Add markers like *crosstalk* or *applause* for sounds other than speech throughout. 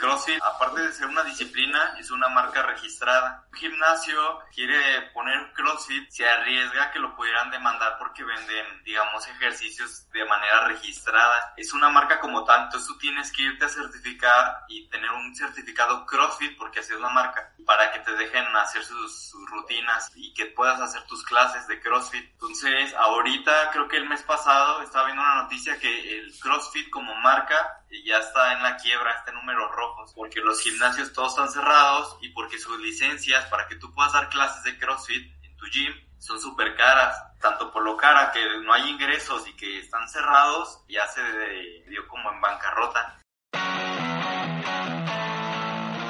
CrossFit, aparte de ser una disciplina, es una marca registrada. Un gimnasio quiere poner CrossFit, se arriesga que lo pudieran demandar porque venden, digamos, ejercicios de manera registrada. Es una marca como tanto, tú tienes que irte a certificar y tener un certificado CrossFit porque así es la marca, para que te dejen hacer sus, sus rutinas y que puedas hacer tus clases de CrossFit. Entonces, ahorita creo que el mes pasado estaba viendo una noticia que el CrossFit como marca ya está en la quiebra, está en números porque los gimnasios todos están cerrados y porque sus licencias para que tú puedas dar clases de CrossFit en tu gym son súper caras, tanto por lo cara que no hay ingresos y que están cerrados, ya se dio como en bancarrota.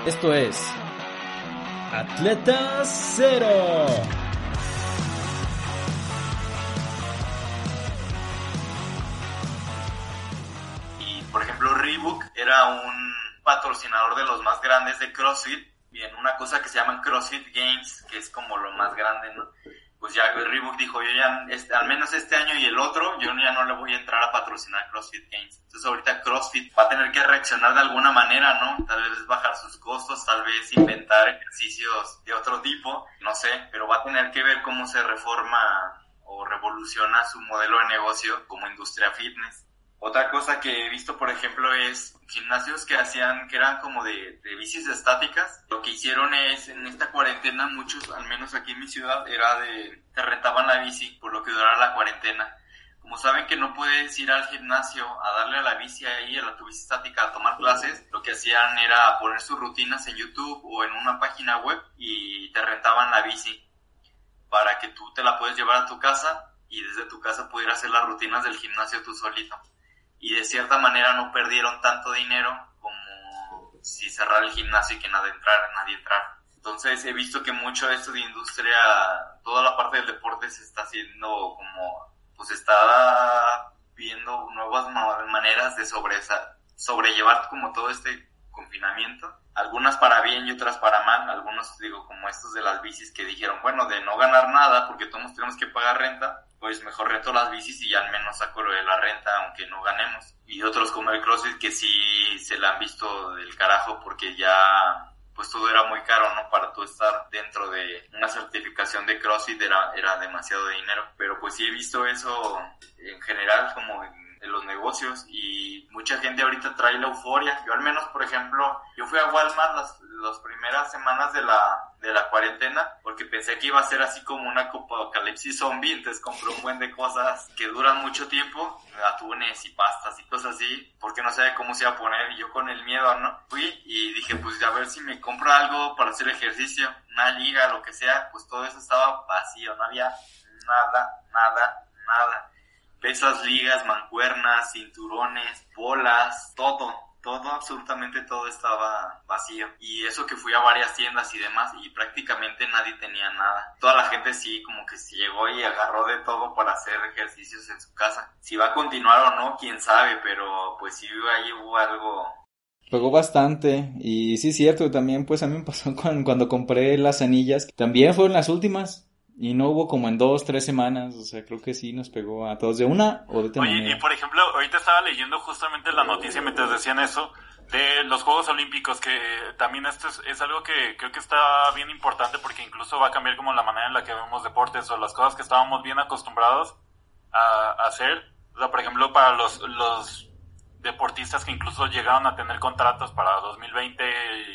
Esto es Atleta Cero. por ejemplo, Reebok era un patrocinador de los más grandes de CrossFit. Bien, una cosa que se llaman CrossFit Games, que es como lo más grande, ¿no? Pues ya Reebok dijo, yo ya, este, al menos este año y el otro, yo ya no le voy a entrar a patrocinar CrossFit Games. Entonces ahorita CrossFit va a tener que reaccionar de alguna manera, ¿no? Tal vez bajar sus costos, tal vez inventar ejercicios de otro tipo, no sé, pero va a tener que ver cómo se reforma o revoluciona su modelo de negocio como industria fitness. Otra cosa que he visto, por ejemplo, es gimnasios que hacían, que eran como de, bicis estáticas. Lo que hicieron es, en esta cuarentena, muchos, al menos aquí en mi ciudad, era de, te rentaban la bici por lo que durara la cuarentena. Como saben que no puedes ir al gimnasio a darle a la bici ahí, a la tu bici estática, a tomar clases, lo que hacían era poner sus rutinas en YouTube o en una página web y te rentaban la bici para que tú te la puedes llevar a tu casa y desde tu casa pudieras hacer las rutinas del gimnasio tú solito y de cierta manera no perdieron tanto dinero como si cerrara el gimnasio y que nadie entrara, nadie entrara. Entonces he visto que mucho de esto de industria, toda la parte del deporte se está haciendo como, pues está viendo nuevas maneras de sobrellevar como todo este confinamiento. Algunas para bien y otras para mal. Algunos, digo, como estos de las bicis que dijeron, bueno, de no ganar nada porque todos tenemos que pagar renta, pues mejor rento las bicis y al menos saco lo de la renta aunque no ganemos. Y otros como el CrossFit que sí se la han visto del carajo porque ya pues todo era muy caro, ¿no? Para tú estar dentro de una certificación de CrossFit era, era demasiado dinero. Pero pues sí he visto eso en general como en, los negocios y mucha gente ahorita trae la euforia. Yo al menos, por ejemplo, yo fui a Walmart las, las primeras semanas de la, de la cuarentena porque pensé que iba a ser así como una apocalipsis zombie, entonces compré un buen de cosas que duran mucho tiempo, atunes y pastas y cosas así, porque no sabía cómo se iba a poner y yo con el miedo, ¿no? Fui y dije, pues a ver si me compro algo para hacer ejercicio, una liga, lo que sea, pues todo eso estaba vacío, no había nada, nada, nada. Pesas, ligas, mancuernas, cinturones, bolas, todo todo, absolutamente todo estaba vacío. Y eso que fui a varias tiendas y demás y prácticamente nadie tenía nada. Toda la gente sí como que se llegó y agarró de todo para hacer ejercicios en su casa. Si va a continuar o no, quién sabe, pero pues sí ahí hubo algo Pegó bastante y sí es cierto, también pues a mí me pasó *laughs* cuando, cuando compré las anillas, también fueron las últimas, y no hubo como en dos, tres semanas, o sea, creo que sí nos pegó a todos de una o de otra Oye, y por ejemplo, ahorita estaba leyendo justamente la noticia mientras decían eso, de los Juegos Olímpicos, que también esto es, algo que creo que está bien importante porque incluso va a cambiar como la manera en la que vemos deportes o las cosas que estábamos bien acostumbrados a, hacer. O sea, por ejemplo, para los, los deportistas que incluso llegaron a tener contratos para 2020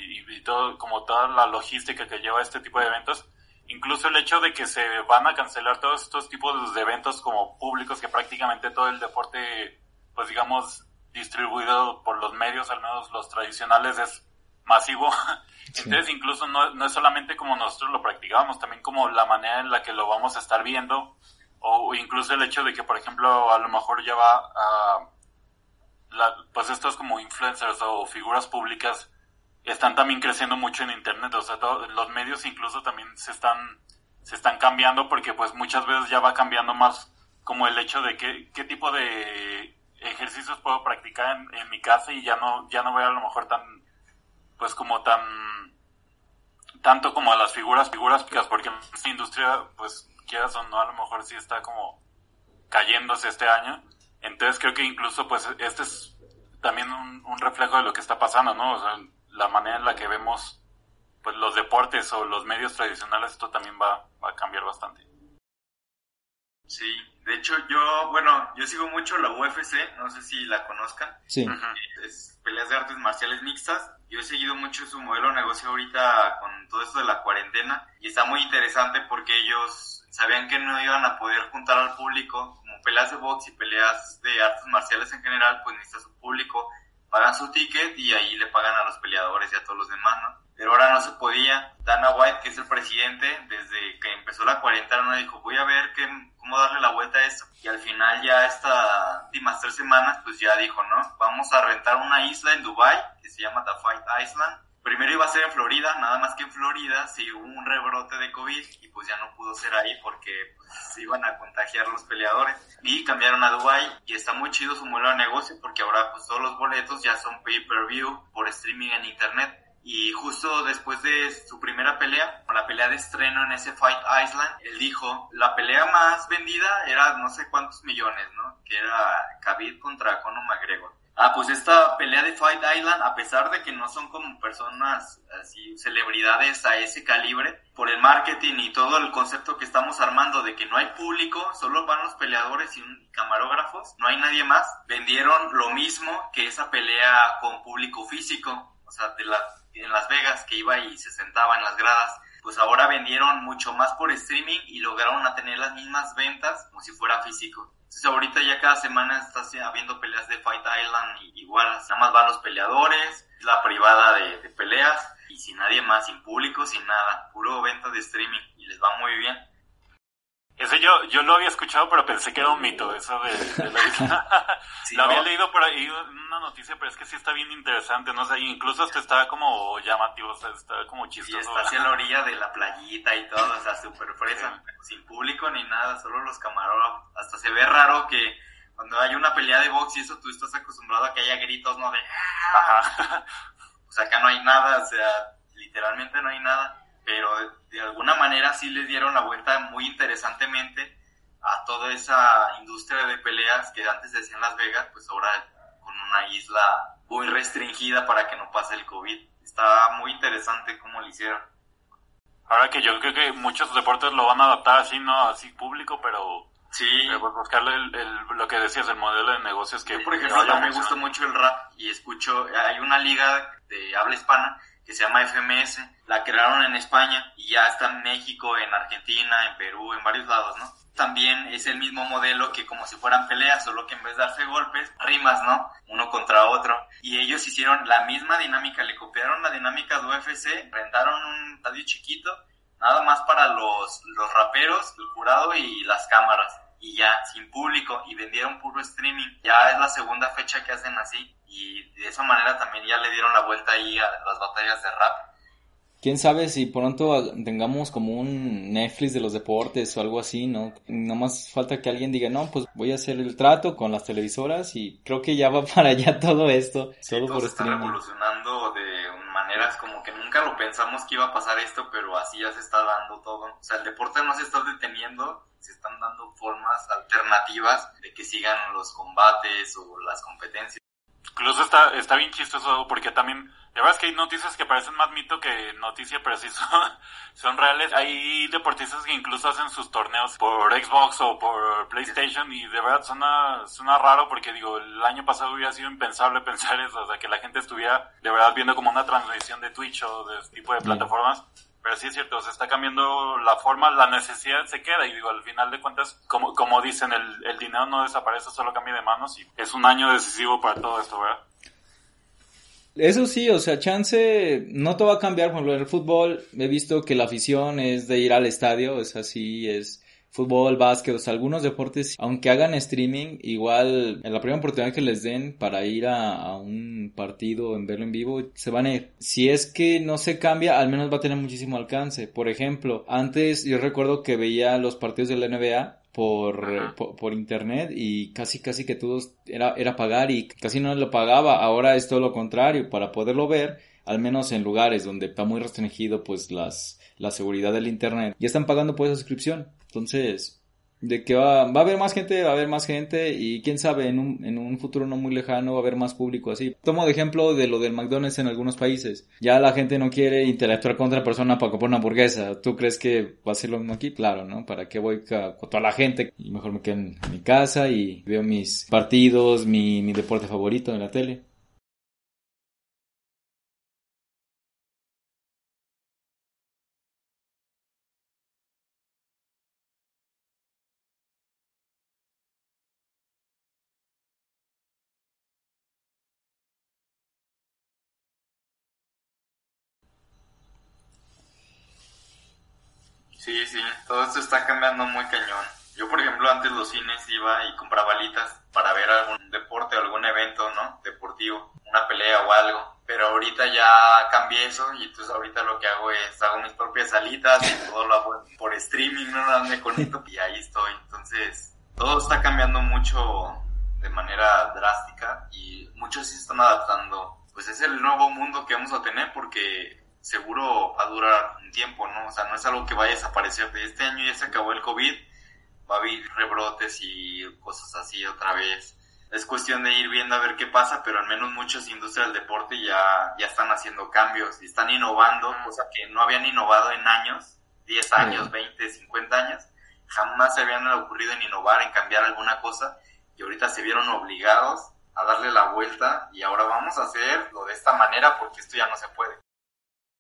y, y todo, como toda la logística que lleva este tipo de eventos, incluso el hecho de que se van a cancelar todos estos tipos de eventos como públicos que prácticamente todo el deporte, pues digamos, distribuido por los medios, al menos los tradicionales, es masivo. *laughs* Entonces incluso no, no, es solamente como nosotros lo practicábamos, también como la manera en la que lo vamos a estar viendo, o incluso el hecho de que, por ejemplo, a lo mejor ya va a, la, pues estos como influencers o figuras públicas están también creciendo mucho en internet, o sea, los medios incluso también se están se están cambiando porque pues muchas veces ya va cambiando más como el hecho de qué, qué tipo de ejercicios puedo practicar en, mi casa y ya no ya no voy a lo mejor tan pues como tan tanto como a las figuras figuras porque en esta industria pues quieras o no a lo mejor sí está como cayéndose este año. Entonces creo que incluso pues este es también un, un reflejo de lo que está pasando no o sea, la manera en la que vemos pues los deportes o los medios tradicionales, esto también va, va a cambiar bastante. Sí, de hecho yo, bueno, yo sigo mucho la UFC, no sé si la conozcan. Sí. Es peleas de artes marciales mixtas. Yo he seguido mucho su modelo de negocio ahorita con todo esto de la cuarentena y está muy interesante porque ellos sabían que no iban a poder juntar al público, como peleas de box y peleas de artes marciales en general, pues necesita su público, pagan su ticket y ahí le pagan a los peleadores y a todos los demás, ¿no? pero ahora no se podía. Dana White, que es el presidente, desde que empezó la cuarentena, dijo, voy a ver qué, cómo darle la vuelta a esto. Y al final ya estas últimas tres semanas, pues ya dijo, ¿no? Vamos a rentar una isla en Dubai que se llama The Fight Island. Primero iba a ser en Florida, nada más que en Florida se hubo un rebrote de COVID y pues ya no pudo ser ahí porque pues, se iban a contagiar los peleadores. Y cambiaron a Dubai y está muy chido su modelo de negocio porque ahora pues todos los boletos ya son pay-per-view por streaming en internet y justo después de su primera pelea, la pelea de estreno en ese Fight Island, él dijo, la pelea más vendida era no sé cuántos millones, ¿no? Que era Khabib contra Conor McGregor. Ah, pues esta pelea de Fight Island, a pesar de que no son como personas así, celebridades a ese calibre, por el marketing y todo el concepto que estamos armando de que no hay público, solo van los peleadores y camarógrafos, no hay nadie más, vendieron lo mismo que esa pelea con público físico, o sea, de la en Las Vegas que iba y se sentaba en las gradas, pues ahora vendieron mucho más por streaming y lograron tener las mismas ventas como si fuera físico. Entonces ahorita ya cada semana está habiendo peleas de Fight Island y igual, nada más van los peleadores, la privada de, de peleas y sin nadie más, sin público, sin nada, puro venta de streaming y les va muy bien. Ese yo, yo lo había escuchado, pero pensé que era un mito, eso de, la isla. *laughs* lo había leído por ahí una noticia, pero es que sí está bien interesante, no sé, incluso hasta está como llamativo, o sea, está como chistoso. Y está hacia la orilla de la playita y todo, o sea, súper fresa, sin público ni nada, solo los camarógrafos. Hasta se ve raro que cuando hay una pelea de box y eso tú estás acostumbrado a que haya gritos, ¿no? De... Ajá. o sea, acá no hay nada, o sea, literalmente no hay nada pero de alguna manera sí les dieron la vuelta muy interesantemente a toda esa industria de peleas que antes se hacía en Las Vegas, pues ahora con una isla muy restringida para que no pase el COVID. Está muy interesante cómo lo hicieron. Ahora que yo creo que muchos deportes lo van a adaptar así, no así público, pero Sí. pues buscarle el, lo que decías, el modelo de negocios que... por ejemplo, también me gusta mucho el rap y escucho, hay una liga de habla hispana que se llama FMS, la crearon en España y ya está en México, en Argentina, en Perú, en varios lados, ¿no? También es el mismo modelo que como si fueran peleas, solo que en vez de darse golpes, rimas, ¿no? Uno contra otro. Y ellos hicieron la misma dinámica, le copiaron la dinámica de UFC, rentaron un estadio chiquito, nada más para los, los raperos, el jurado y las cámaras. Y ya, sin público, y vendieron puro streaming. Ya es la segunda fecha que hacen así y de esa manera también ya le dieron la vuelta ahí a las batallas de rap. Quién sabe si pronto tengamos como un Netflix de los deportes o algo así, ¿no? Nada más falta que alguien diga, no, pues voy a hacer el trato con las televisoras y creo que ya va *laughs* para allá todo esto, solo por está revolucionando de maneras como que nunca lo pensamos que iba a pasar esto, pero así ya se está dando todo. O sea, el deporte no se está deteniendo, se están dando formas alternativas de que sigan los combates o las competencias. Incluso está, está bien chistoso porque también, de verdad es que hay noticias que parecen más mito que noticia, pero sí *laughs* son, reales. Hay deportistas que incluso hacen sus torneos por Xbox o por PlayStation y de verdad suena, suena raro porque digo, el año pasado hubiera sido impensable *laughs* pensar eso, o sea, que la gente estuviera de verdad viendo como una transmisión de Twitch o de este tipo de plataformas. Pero sí es cierto, se está cambiando la forma, la necesidad se queda y digo, al final de cuentas, como, como dicen, el, el dinero no desaparece, solo cambia de manos y es un año decisivo para todo esto, ¿verdad? Eso sí, o sea, chance no todo va a cambiar, por ejemplo, en el fútbol he visto que la afición es de ir al estadio, es así, es fútbol, básquet, o sea, algunos deportes, aunque hagan streaming, igual en la primera oportunidad que les den para ir a, un partido, en verlo en vivo, se van a ir. Si es que no se cambia, al menos va a tener muchísimo alcance. Por ejemplo, antes yo recuerdo que veía los partidos de la NBA por, por, internet y casi casi que todos era, era pagar y casi no lo pagaba. Ahora es todo lo contrario, para poderlo ver, al menos en lugares donde está muy restringido pues las, la seguridad del internet, ya están pagando por esa suscripción. Entonces, de que va, va a haber más gente, va a haber más gente y quién sabe, en un, en un futuro no muy lejano va a haber más público así. Tomo de ejemplo de lo del McDonald's en algunos países. Ya la gente no quiere interactuar con otra persona para comprar una hamburguesa. ¿Tú crees que va a ser lo mismo aquí? Claro, ¿no? ¿Para qué voy con toda la gente? Y mejor me quedo en mi casa y veo mis partidos, mi, mi deporte favorito en la tele. Sí, sí, todo esto está cambiando muy cañón. Yo, por ejemplo, antes los cines iba y compraba alitas para ver algún deporte algún evento, ¿no? Deportivo, una pelea o algo. Pero ahorita ya cambié eso y entonces ahorita lo que hago es hago mis propias alitas y todo lo hago por streaming, no me conecto y ahí estoy. Entonces, todo está cambiando mucho de manera drástica y muchos sí están adaptando. Pues es el nuevo mundo que vamos a tener porque seguro va a durar un tiempo, ¿no? O sea, no es algo que vaya a desaparecer de este año, ya se acabó el COVID, va a haber rebrotes y cosas así otra vez. Es cuestión de ir viendo a ver qué pasa, pero al menos muchas industrias del deporte ya, ya están haciendo cambios y están innovando, cosa que no habían innovado en años, 10 años, 20, 50 años. Jamás se habían ocurrido en innovar, en cambiar alguna cosa y ahorita se vieron obligados a darle la vuelta y ahora vamos a hacerlo de esta manera porque esto ya no se puede.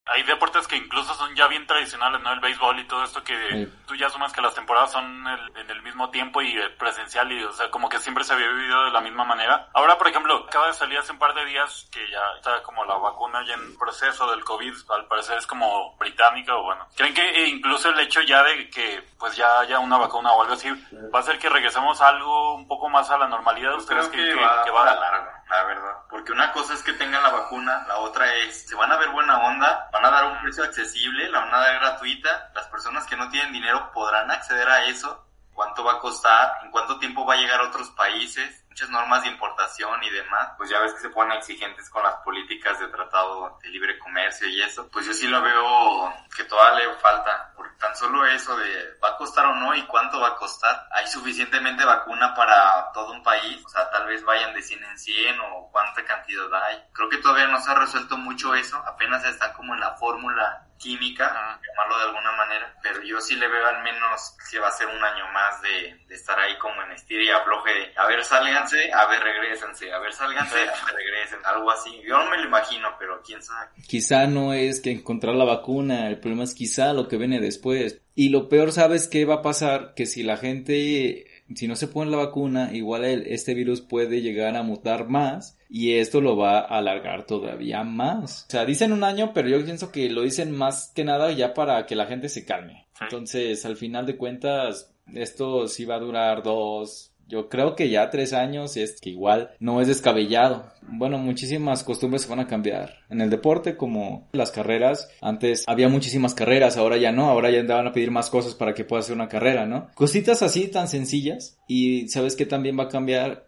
Hay deportes que incluso son ya bien tradicionales, ¿no? El béisbol y todo esto que tú ya asumas que las temporadas son en el mismo tiempo y presencial y, o sea, como que siempre se había vivido de la misma manera. Ahora, por ejemplo, acaba de salir hace un par de días que ya está como la vacuna ya en proceso del COVID, al parecer es como británica o bueno. ¿Creen que incluso el hecho ya de que pues ya haya una vacuna o algo así va a hacer que regresemos a algo un poco más a la normalidad? ¿Ustedes creen que, va, que va a largo, la verdad? Porque una cosa es que tengan la vacuna, la otra es, se van a ver buena onda, van a dar un precio accesible, la van a dar gratuita, las personas que no tienen dinero podrán acceder a eso, cuánto va a costar, en cuánto tiempo va a llegar a otros países, muchas normas de importación y demás, pues ya ves que se ponen exigentes con las políticas de tratado de libre comercio y eso, pues yo sí lo veo que todavía le falta, porque tan solo eso de va a costar o no y cuánto va a costar, hay suficientemente vacuna para todo un país, o sea, tal vez vayan de 100 en 100 o cuánta cantidad hay. Creo que todavía no se ha resuelto mucho eso, apenas están como en la fórmula química, llamarlo de alguna manera, pero yo sí le veo al menos que va a ser un año más de, de estar ahí como en estira y afloje de, a ver, sálganse, a ver, regresense, a ver, sálganse, a ver, regresen, algo así. Yo no me lo imagino, pero quién sabe. Quizá no es que encontrar la vacuna, el problema es quizá lo que viene después. Y lo peor, ¿sabes qué va a pasar? Que si la gente si no se pone la vacuna, igual este virus puede llegar a mutar más y esto lo va a alargar todavía más. O sea, dicen un año, pero yo pienso que lo dicen más que nada ya para que la gente se calme. Entonces, al final de cuentas, esto sí va a durar dos, yo creo que ya tres años es que igual no es descabellado. Bueno, muchísimas costumbres se van a cambiar. En el deporte, como las carreras, antes había muchísimas carreras, ahora ya no, ahora ya van a pedir más cosas para que pueda hacer una carrera, ¿no? Cositas así tan sencillas. Y sabes que también va a cambiar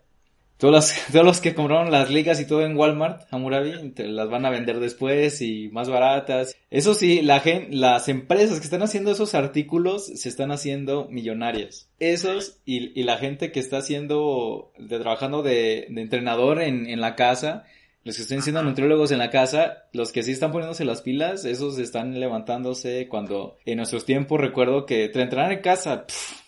todos los, *laughs* todos los que compraron las ligas y todo en Walmart, Hammurabi, te las van a vender después y más baratas. Eso sí, la las empresas que están haciendo esos artículos se están haciendo millonarias. Esos y, y la gente que está haciendo, de, trabajando de, de entrenador en, en la casa, los que están siendo nutriólogos en la casa, los que sí están poniéndose las pilas, esos están levantándose cuando en nuestros tiempos recuerdo que entrenar en casa,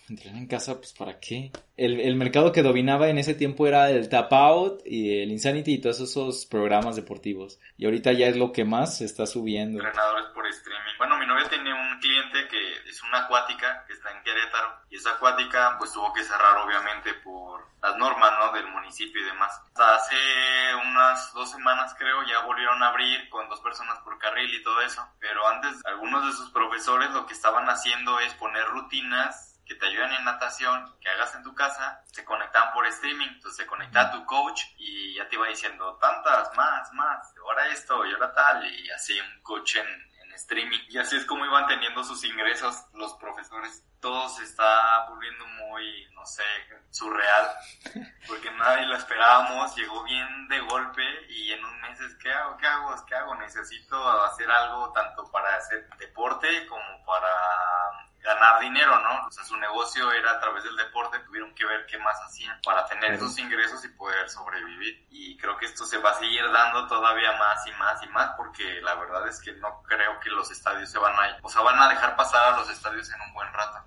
entrenar en casa, pues ¿para qué? El, el, mercado que dominaba en ese tiempo era el Tap Out y el Insanity y todos esos programas deportivos. Y ahorita ya es lo que más se está subiendo. Entrenadores por streaming. Bueno, mi novia tiene un cliente que es una acuática que está en Querétaro y esa acuática pues tuvo que cerrar obviamente por las normas, ¿no? Del municipio y demás. Hasta hace unas dos semanas creo ya volvieron a abrir con dos personas por carril y todo eso. Pero antes algunos de sus profesores lo que estaban haciendo es poner rutinas que te ayuden en natación, que hagas en tu casa, se conectaban por streaming, entonces se conectaba tu coach y ya te iba diciendo tantas, más, más, ahora esto y ahora tal, y así un coach en, en streaming. Y así es como iban teniendo sus ingresos los profesores. Todo se está volviendo muy, no sé, surreal, *laughs* porque nadie lo esperábamos, llegó bien de golpe y en un mes es, ¿qué hago? ¿Qué hago? ¿Qué hago? Necesito hacer algo tanto para hacer deporte como para ganar dinero, ¿no? O sea, su negocio era a través del deporte, tuvieron que ver qué más hacían para tener esos ingresos y poder sobrevivir. Y creo que esto se va a seguir dando todavía más y más y más porque la verdad es que no creo que los estadios se van a, o sea, van a dejar pasar a los estadios en un buen rato.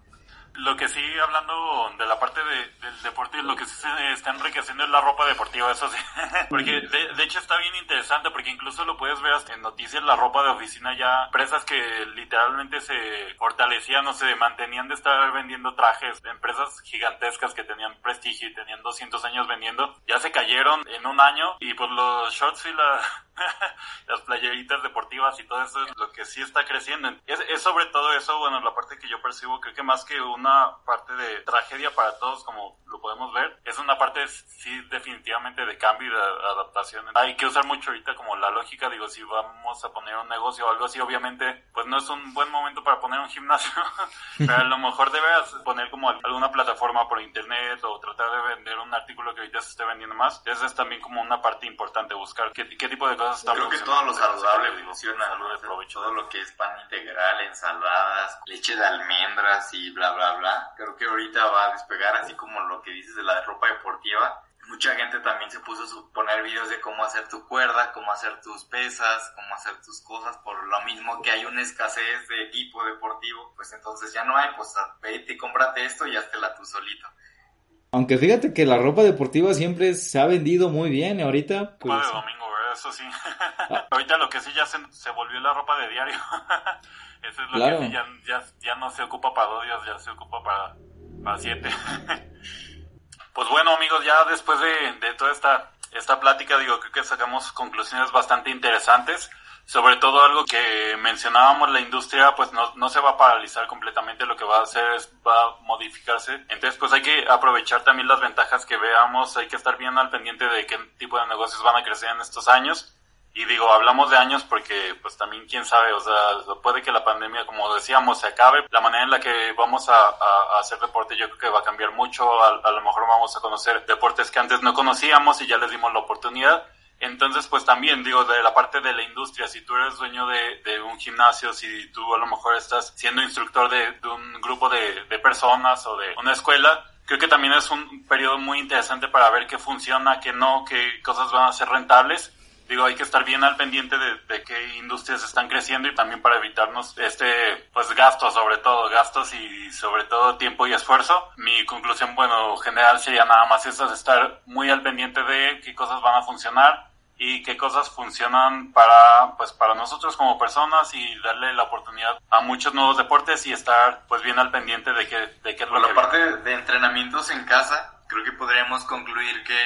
Lo que sí, hablando de la parte de, del deporte, lo que sí se está enriqueciendo es la ropa deportiva, eso sí. *laughs* porque de, hecho está bien interesante, porque incluso lo puedes ver hasta en noticias, la ropa de oficina ya, empresas que literalmente se fortalecían o se mantenían de estar vendiendo trajes, empresas gigantescas que tenían prestigio y tenían 200 años vendiendo, ya se cayeron en un año y pues los shorts y la, *laughs* las playeritas deportivas y todo eso es lo que sí está creciendo. Es, es, sobre todo eso, bueno, la parte que yo percibo, creo que más que una parte de tragedia para todos, como lo podemos ver, es una parte sí definitivamente de cambio y de adaptación. Hay que usar mucho ahorita como la lógica, digo, si vamos a poner un negocio o algo así, obviamente, pues no es un buen momento para poner un gimnasio, *laughs* pero a lo mejor debes poner como alguna plataforma por internet o tratar de vender un artículo que ahorita se esté vendiendo más. Esa es también como una parte importante, buscar qué, qué tipo de Creo que todo lo saludable funciona, todo lo que es pan integral, ensaladas, leche de almendras y bla, bla, bla. Creo que ahorita va a despegar, así como lo que dices de la ropa deportiva. Mucha gente también se puso a poner videos de cómo hacer tu cuerda, cómo hacer tus pesas, cómo hacer tus cosas, por lo mismo que hay una escasez de equipo deportivo, pues entonces ya no hay, pues vete y cómprate esto y la tú solito. Aunque fíjate que la ropa deportiva siempre se ha vendido muy bien, ahorita pues eso sí. *laughs* Ahorita lo que sí ya se, se, volvió la ropa de diario. *laughs* eso es lo que sí, ya, ya, ya, no se ocupa para dos días, ya se ocupa para, para siete. *laughs* pues bueno, amigos, ya después de, de toda esta, esta plática, digo, creo que sacamos conclusiones bastante interesantes sobre todo algo que mencionábamos, la industria pues no, no se va a paralizar completamente, lo que va a hacer es va a modificarse. Entonces pues hay que aprovechar también las ventajas que veamos, hay que estar bien al pendiente de qué tipo de negocios van a crecer en estos años. Y digo, hablamos de años porque pues también quién sabe, o sea, puede que la pandemia, como decíamos, se acabe. La manera en la que vamos a, hacer deporte yo creo que va a cambiar mucho. A, a lo mejor vamos a conocer deportes que antes no conocíamos y ya les dimos la oportunidad entonces, pues también digo, de la parte de la industria, si tú eres dueño de, de un gimnasio, si tú a lo mejor estás siendo instructor de, de un grupo de, de, personas o de una escuela, creo que también es un periodo muy interesante para ver qué funciona, qué no, qué cosas van a ser rentables. Digo, hay que estar bien al pendiente de, de qué industrias están creciendo y también para evitarnos este, pues gastos, sobre todo gastos y sobre todo tiempo y esfuerzo. Mi conclusión, bueno, general sería nada más esa, estar muy al pendiente de qué cosas van a funcionar, y qué cosas funcionan para pues para nosotros como personas y darle la oportunidad a muchos nuevos deportes y estar pues bien al pendiente de qué de qué es lo Por la parte de entrenamientos en casa creo que podríamos concluir que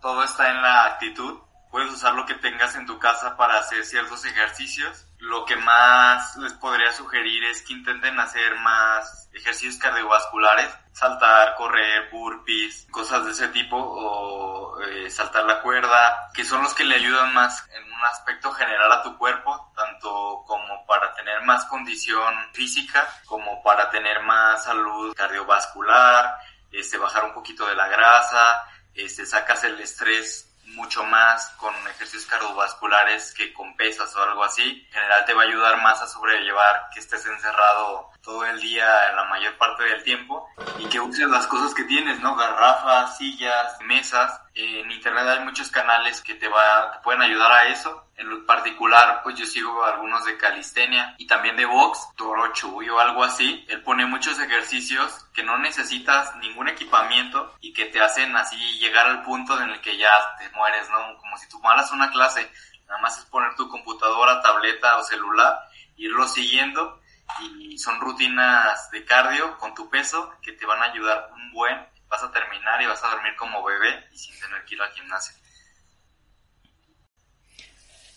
todo está en la actitud. Puedes usar lo que tengas en tu casa para hacer ciertos ejercicios lo que más les podría sugerir es que intenten hacer más ejercicios cardiovasculares, saltar, correr, burpees, cosas de ese tipo, o eh, saltar la cuerda, que son los que le ayudan más en un aspecto general a tu cuerpo, tanto como para tener más condición física, como para tener más salud cardiovascular, este, bajar un poquito de la grasa, este, sacas el estrés mucho más con ejercicios cardiovasculares que con pesas o algo así. En general te va a ayudar más a sobrellevar que estés encerrado todo el día en la mayor parte del tiempo y que uses las cosas que tienes, ¿no? Garrafas, sillas, mesas. En internet hay muchos canales que te, va, te pueden ayudar a eso. En lo particular, pues yo sigo algunos de calistenia y también de box, Toro Chuy o algo así. Él pone muchos ejercicios que no necesitas ningún equipamiento y que te hacen así llegar al punto en el que ya te mueres, ¿no? Como si tomaras una clase, nada más es poner tu computadora, tableta o celular, irlo siguiendo y son rutinas de cardio con tu peso que te van a ayudar un buen. Vas a terminar y vas a dormir como bebé y sin tener que ir al gimnasio.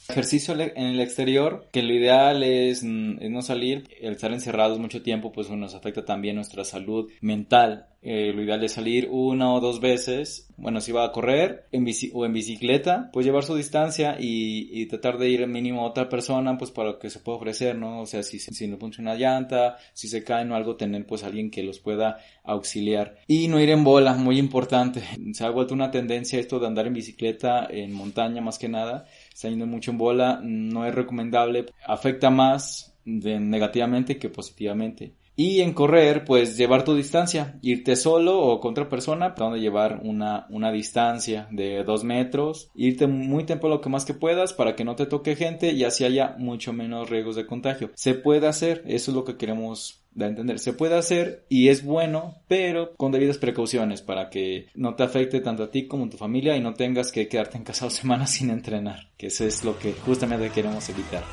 Ejercicio en el exterior, que lo ideal es, no salir, el estar encerrados mucho tiempo, pues nos afecta también nuestra salud mental. Eh, lo ideal es salir una o dos veces, bueno, si va a correr en bici, o en bicicleta, pues llevar su distancia y, y, tratar de ir mínimo a otra persona, pues para que se pueda ofrecer, ¿no? O sea, si, si no funciona una llanta, si se caen o algo, tener pues alguien que los pueda auxiliar. Y no ir en bola, muy importante. *laughs* Se ha vuelto una tendencia esto de andar en bicicleta en montaña más que nada está yendo mucho en bola, no es recomendable, afecta más de negativamente que positivamente. Y en correr, pues llevar tu distancia, irte solo o con otra persona, donde llevar una, una distancia de dos metros, irte muy temprano lo que más que puedas para que no te toque gente y así haya mucho menos riesgos de contagio. Se puede hacer, eso es lo que queremos de entender. Se puede hacer y es bueno, pero con debidas precauciones para que no te afecte tanto a ti como a tu familia y no tengas que quedarte en casa dos semanas sin entrenar, que eso es lo que justamente queremos evitar.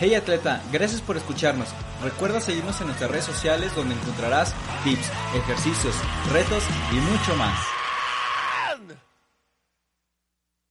Hey atleta, gracias por escucharnos. Recuerda seguirnos en nuestras redes sociales donde encontrarás tips, ejercicios, retos y mucho más.